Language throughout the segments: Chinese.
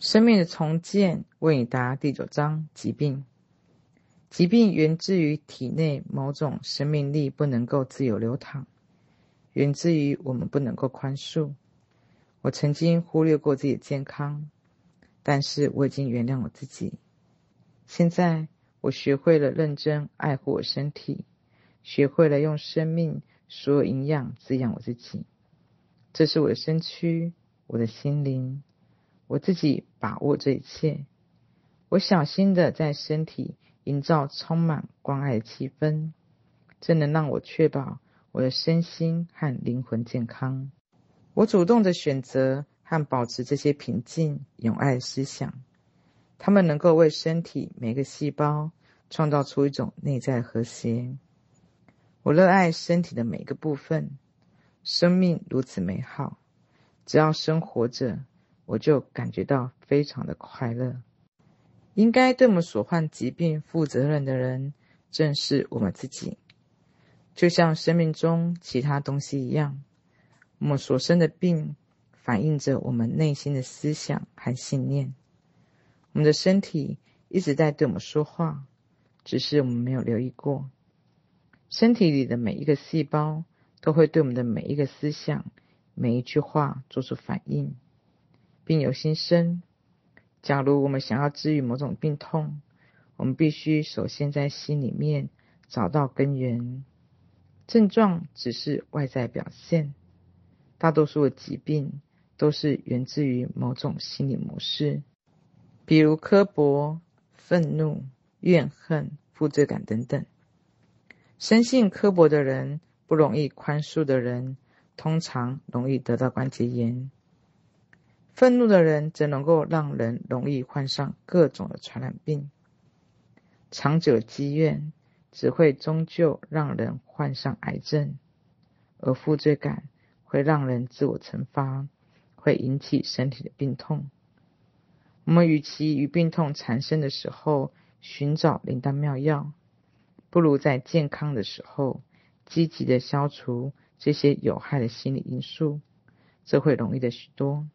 生命的重建，为你答第九章：疾病。疾病源自于体内某种生命力不能够自由流淌，源自于我们不能够宽恕。我曾经忽略过自己的健康，但是我已经原谅我自己。现在我学会了认真爱护我身体，学会了用生命所有营养滋养我自己。这是我的身躯，我的心灵。我自己把握这一切，我小心的在身体营造充满关爱的气氛，这能让我确保我的身心和灵魂健康。我主动的选择和保持这些平静、有爱的思想，他们能够为身体每个细胞创造出一种内在和谐。我热爱身体的每个部分，生命如此美好，只要生活着。我就感觉到非常的快乐。应该对我们所患疾病负责任的人，正是我们自己。就像生命中其他东西一样，我们所生的病，反映着我们内心的思想和信念。我们的身体一直在对我们说话，只是我们没有留意过。身体里的每一个细胞，都会对我们的每一个思想、每一句话做出反应。病由心生。假如我们想要治愈某种病痛，我们必须首先在心里面找到根源。症状只是外在表现，大多数的疾病都是源自于某种心理模式，比如刻薄、愤怒、怨恨、负罪感等等。生性刻薄的人，不容易宽恕的人，通常容易得到关节炎。愤怒的人则能够让人容易患上各种的传染病，长久积怨只会终究让人患上癌症，而负罪感会让人自我惩罚，会引起身体的病痛。我们与其与病痛缠身的时候寻找灵丹妙药，不如在健康的时候积极的消除这些有害的心理因素，这会容易的许多。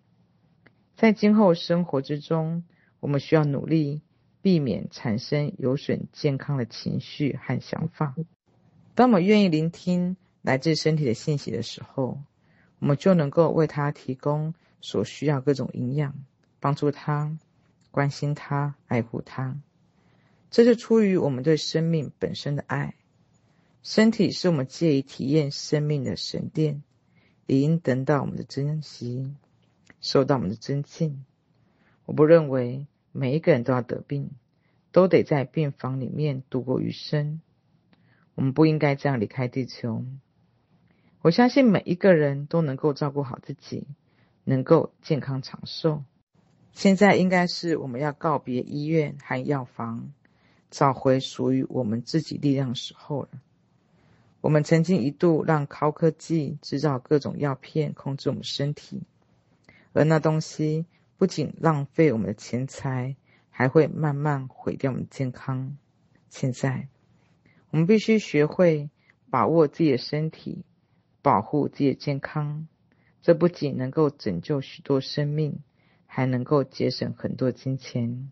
在今后生活之中，我们需要努力避免产生有损健康的情绪和想法。当我们愿意聆听来自身体的信息的时候，我们就能够为他提供所需要各种营养，帮助他，关心他，爱护他。这是出于我们对生命本身的爱。身体是我们借以体验生命的神殿，理应得到我们的珍惜。受到我们的尊敬。我不认为每一个人都要得病，都得在病房里面度过余生。我们不应该这样离开地球。我相信每一个人都能够照顾好自己，能够健康长寿。现在应该是我们要告别医院和药房，找回属于我们自己力量的时候了。我们曾经一度让高科技制造各种药片，控制我们身体。而那东西不仅浪费我们的钱财，还会慢慢毁掉我们的健康。现在，我们必须学会把握自己的身体，保护自己的健康。这不仅能够拯救许多生命，还能够节省很多金钱。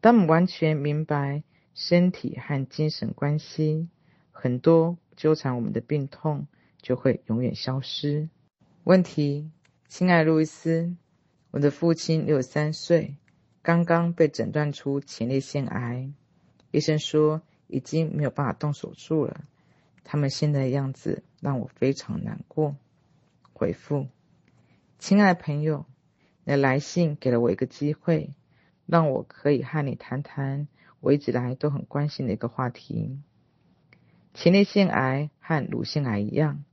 当我们完全明白身体和精神关系，很多纠缠我们的病痛就会永远消失。问题。亲爱路易斯，我的父亲六十三岁，刚刚被诊断出前列腺癌，医生说已经没有办法动手术了。他们现在的样子让我非常难过。回复，亲爱的朋友，你的来信给了我一个机会，让我可以和你谈谈我一直来都很关心的一个话题。前列腺癌和乳腺癌一样，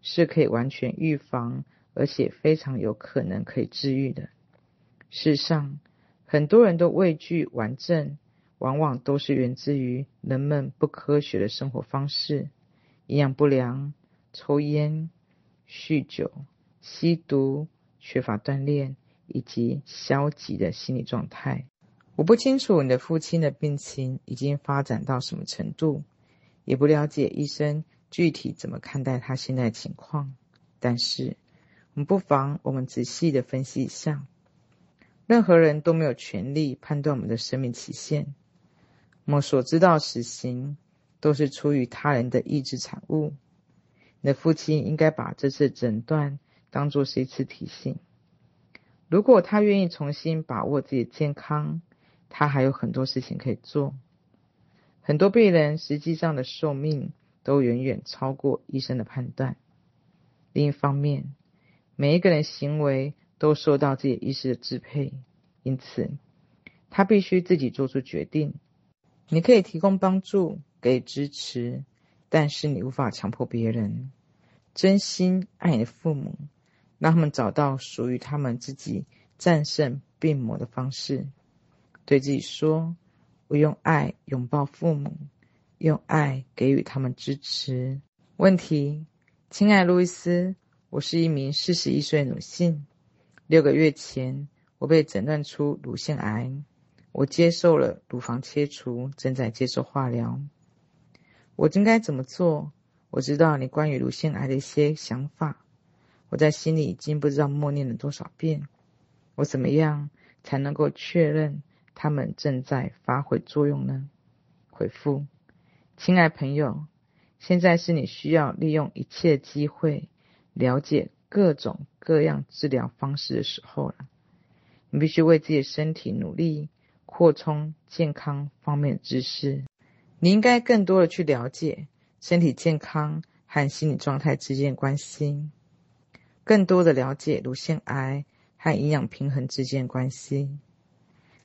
是可以完全预防。而且非常有可能可以治愈的。事实上，很多人都畏惧癌症，往往都是源自于人们不科学的生活方式、营养不良、抽烟、酗酒、吸毒、缺乏锻炼以及消极的心理状态。我不清楚你的父亲的病情已经发展到什么程度，也不了解医生具体怎么看待他现在的情况，但是。不妨我们仔细的分析一下。任何人都没有权利判断我们的生命期限。我们所知道死刑，都是出于他人的意志产物。你的父亲应该把这次诊断当作是一次提醒。如果他愿意重新把握自己的健康，他还有很多事情可以做。很多病人实际上的寿命都远远超过医生的判断。另一方面，每一个人行为都受到自己意识的支配，因此他必须自己做出决定。你可以提供帮助，给支持。但是你无法强迫别人真心爱你的父母，让他们找到属于他们自己战胜病魔的方式。对自己说：“我用爱拥抱父母，用爱给予他们支持。”问题：亲爱路易斯，我是一名四十一岁女性。六个月前，我被诊断出乳腺癌，我接受了乳房切除，正在接受化疗。我应该怎么做？我知道你关于乳腺癌的一些想法，我在心里已经不知道默念了多少遍。我怎么样才能够确认他们正在发挥作用呢？回复：亲爱朋友，现在是你需要利用一切机会了解各种各样治疗方式的时候了。你必须为自己的身体努力，扩充健康方面的知识。你应该更多的去了解身体健康和心理状态之间的关系，更多的了解乳腺癌和营养平衡之间的关系。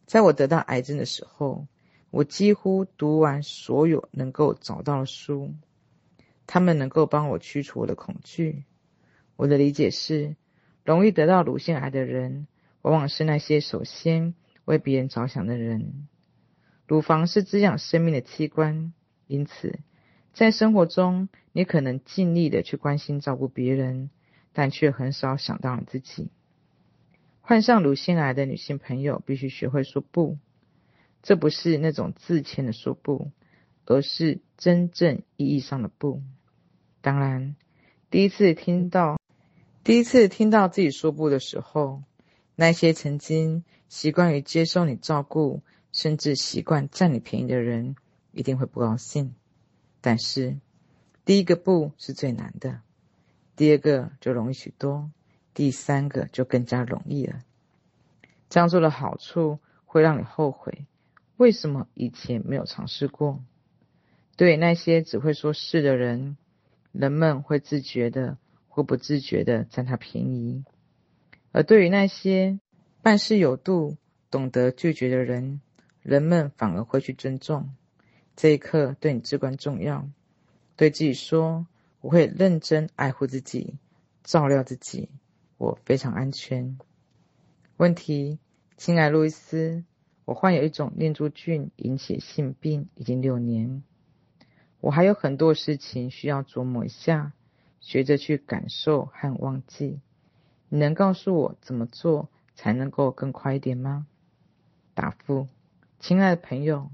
在我得到癌症的时候，我几乎读完所有能够找到的书，他们能够帮我驱除我的恐惧。我的理解是，容易得到乳腺癌的人，往往是那些首先为别人着想的人。乳房是滋养生命的器官，因此，在生活中，你可能尽力的去关心照顾别人，但却很少想到你自己。患上乳腺癌的女性朋友必须学会说不，这不是那种自谦的说不，而是真正意义上的不。当然，第一次听到，第一次听到自己说不的时候，那些曾经习惯于接受你照顾。甚至习惯占你便宜的人一定会不高兴，但是第一个不是最难的，第二个就容易许多，第三个就更加容易了。这样做的好处会让你后悔，为什么以前没有尝试过？对那些只会说是的人，人们会自觉的或不自觉的占他便宜；而对于那些办事有度、懂得拒绝的人，人们反而会去尊重，这一刻对你至关重要。对自己说：“我会认真爱护自己，照料自己，我非常安全。”问题，亲爱路易斯，我患有一种念珠菌引起性病已经六年，我还有很多事情需要琢磨一下，学着去感受和忘记。你能告诉我怎么做才能够更快一点吗？答复。亲爱的朋友，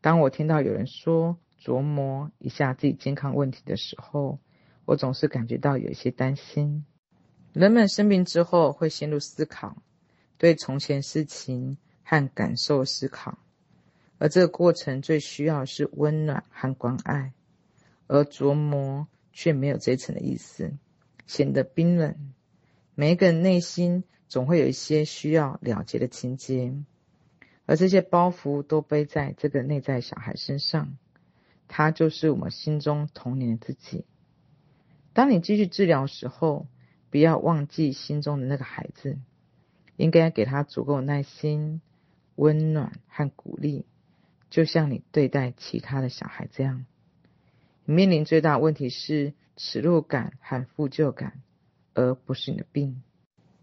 当我听到有人说琢磨一下自己健康问题的时候，我总是感觉到有一些担心。人们生病之后会陷入思考，对从前事情和感受思考，而这个过程最需要是温暖和关爱，而琢磨却没有这一层的意思，显得冰冷。每一个人内心总会有一些需要了结的情节。而这些包袱都背在这个内在小孩身上，他就是我们心中童年的自己。当你继续治疗时候，不要忘记心中的那个孩子，应该给他足够的耐心、温暖和鼓励，就像你对待其他的小孩这样。你面临最大的问题是耻辱感和负疚感，而不是你的病。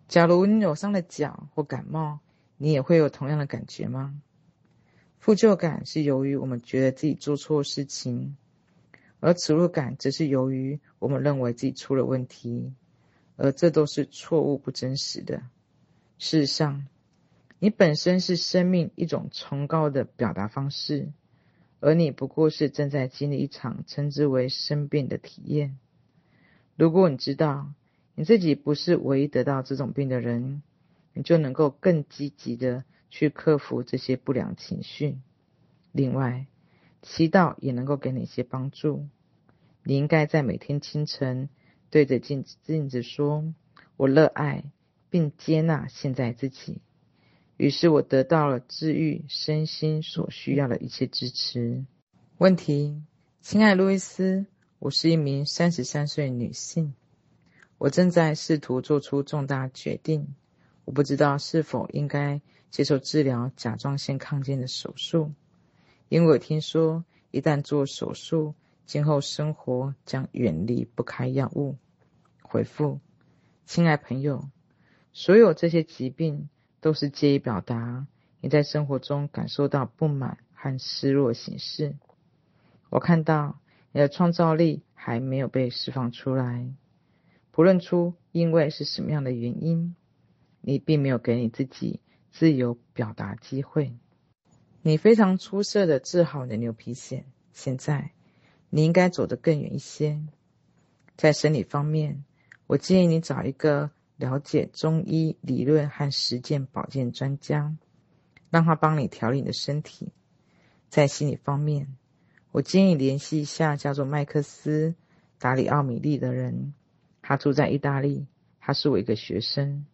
假如你扭伤了脚或感冒，你也会有同样的感觉吗？负疚感是由于我们觉得自己做错事情，而耻辱感则是由于我们认为自己出了问题，而这都是错误不真实的。事实上，你本身是生命一种崇高的表达方式，而你不过是正在经历一场称之为生病的体验。如果你知道你自己不是唯一得到这种病的人，你就能够更积极的去克服这些不良情绪。另外，祈祷也能够给你一些帮助。你应该在每天清晨对着镜子镜子说：“我热爱并接纳现在自己。”于是我得到了治愈身心所需要的一切支持。问题：亲爱路易斯，我是一名三十三岁女性，我正在试图做出重大决定。我不知道是否应该接受治疗甲状腺亢进的手术，因为我听说一旦做手术，今后生活将远离不开药物。回复，亲爱朋友，所有这些疾病都是借以表达你在生活中感受到不满和失落形式。我看到你的创造力还没有被释放出来，不论出因为是什么样的原因，你并没有给你自己自由表达机会。你非常出色的治好你的牛皮癣，现在。你应该走得更远一些。在生理方面，我建议你找一个了解中医理论和实践保健专家，让他帮你调理你的身体。在心理方面，我建议联系一下叫做麦克斯·达里奥米利的人，他住在意大利，他是我一个学生，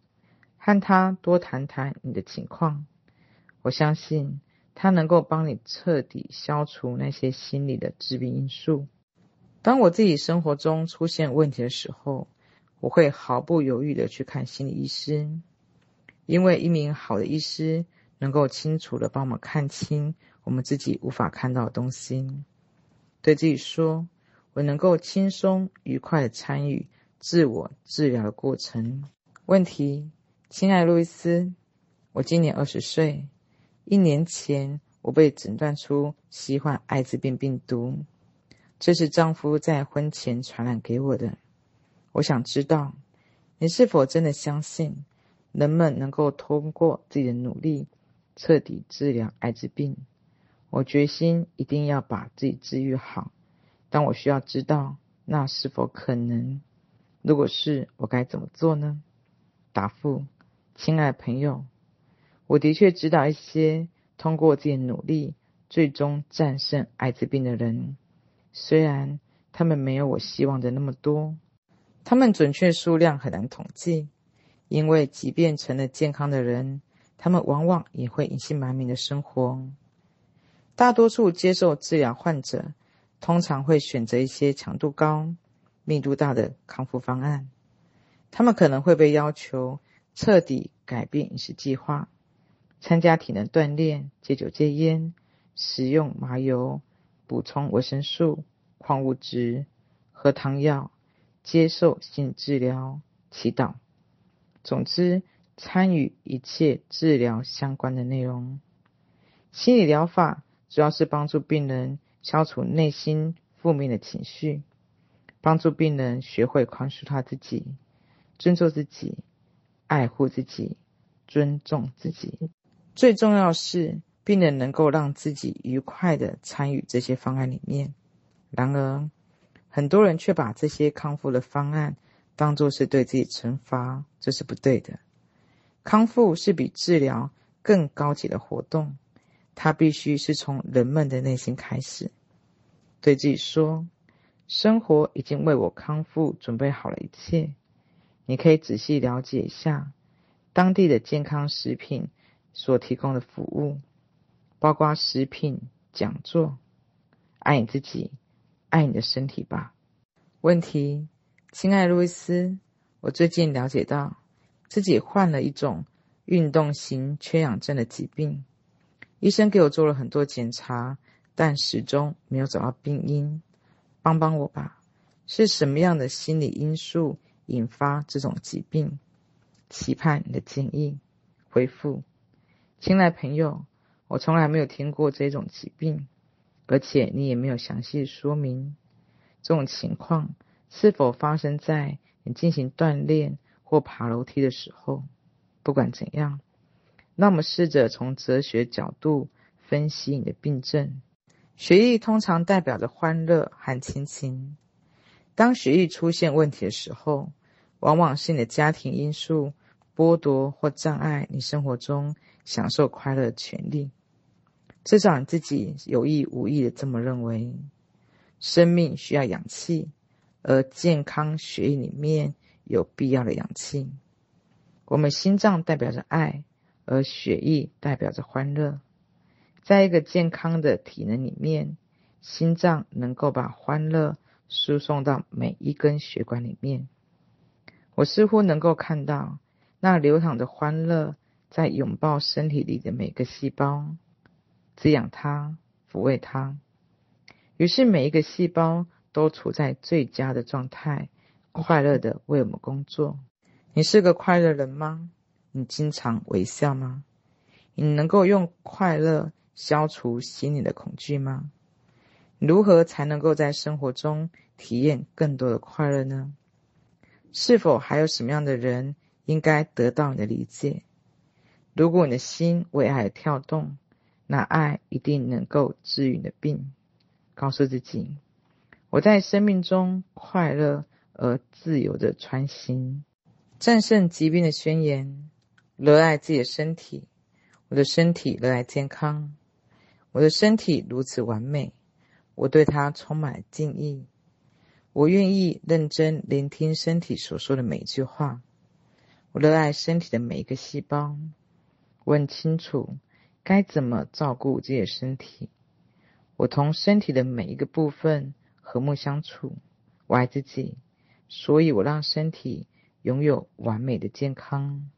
和他多谈谈你的情况。我相信。他能够帮你彻底消除那些心理的致病因素。当我自己生活中出现问题的时候，我会毫不犹豫地去看心理医师，因为一名好的医师能够清楚地帮我们看清我们自己无法看到的东西。对自己说：“我能够轻松愉快地参与自我治疗的过程。”问题，亲爱路易斯，我今年二十岁。一年前，我被诊断出罹患艾滋病病毒，这是丈夫在婚前传染给我的。我想知道，你是否真的相信人们能够通过自己的努力彻底治疗艾滋病？我决心一定要把自己治愈好，但我需要知道那是否可能。如果是，我该怎么做呢？答复，亲爱的朋友。我的确知道一些通过自己的努力最终战胜艾滋病的人，虽然他们没有我希望的那么多，他们准确数量很难统计，因为即便成了健康的人，他们往往也会隐姓埋名的生活。大多数接受治疗患者通常会选择一些强度高、密度大的康复方案，他们可能会被要求彻底改变饮食计划。参加体能锻炼、戒酒戒烟、食用麻油、补充维生素、矿物质、喝汤药、接受心理治疗、祈祷。总之，参与一切治疗相关的内容。心理疗法主要是帮助病人消除内心负面的情绪，帮助病人学会宽恕他自己、尊重自己、爱护自己、尊重自己。最重要是，病人能够让自己愉快地参与这些方案里面。然而，很多人却把这些康复的方案当作是对自己惩罚，这是不对的。康复是比治疗更高级的活动，它必须是从人们的内心开始。对自己说：“生活已经为我康复准备好了一切。”你可以仔细了解一下当地的健康食品。所提供的服务，包括食品讲座。爱你自己，爱你的身体吧。问题，亲爱路易斯，我最近了解到自己患了一种运动型缺氧症的疾病。医生给我做了很多检查，但始终没有找到病因。帮帮我吧，是什么样的心理因素引发这种疾病？期盼你的建议。回复。亲爱朋友，我从来没有听过这种疾病，而且你也没有详细说明这种情况是否发生在你进行锻炼或爬楼梯的时候。不管怎样，那我们试着从哲学角度分析你的病症。血液通常代表着欢乐和亲情。当血液出现问题的时候，往往是你的家庭因素。剥夺或障碍你生活中享受快乐的权利。至少你自己有意无意的这么认为。生命需要氧气，而健康血液里面有必要的氧气。我们心脏代表着爱，而血液代表着欢乐。在一个健康的体能里面，心脏能够把欢乐输送到每一根血管里面。我似乎能够看到那流淌的欢乐在拥抱身体里的每个细胞，滋养它，抚慰它。于是每一个细胞都处在最佳的状态，快乐的为我们工作。你是个快乐人吗？你经常微笑吗？你能够用快乐消除心里的恐惧吗？如何才能够在生活中体验更多的快乐呢？是否还有什么样的人应该得到你的理解？如果你的心为爱跳动，那爱一定能够治愈你的病。告诉自己，我在生命中快乐而自由的穿行，战胜疾病的宣言。热爱自己的身体，我的身体热爱健康，我的身体如此完美，我对它充满敬意。我愿意认真聆听身体所说的每一句话。我热爱身体的每一个细胞，我很清楚该怎么照顾自己的身体。我同身体的每一个部分和睦相处，我爱自己，所以我让身体拥有完美的健康。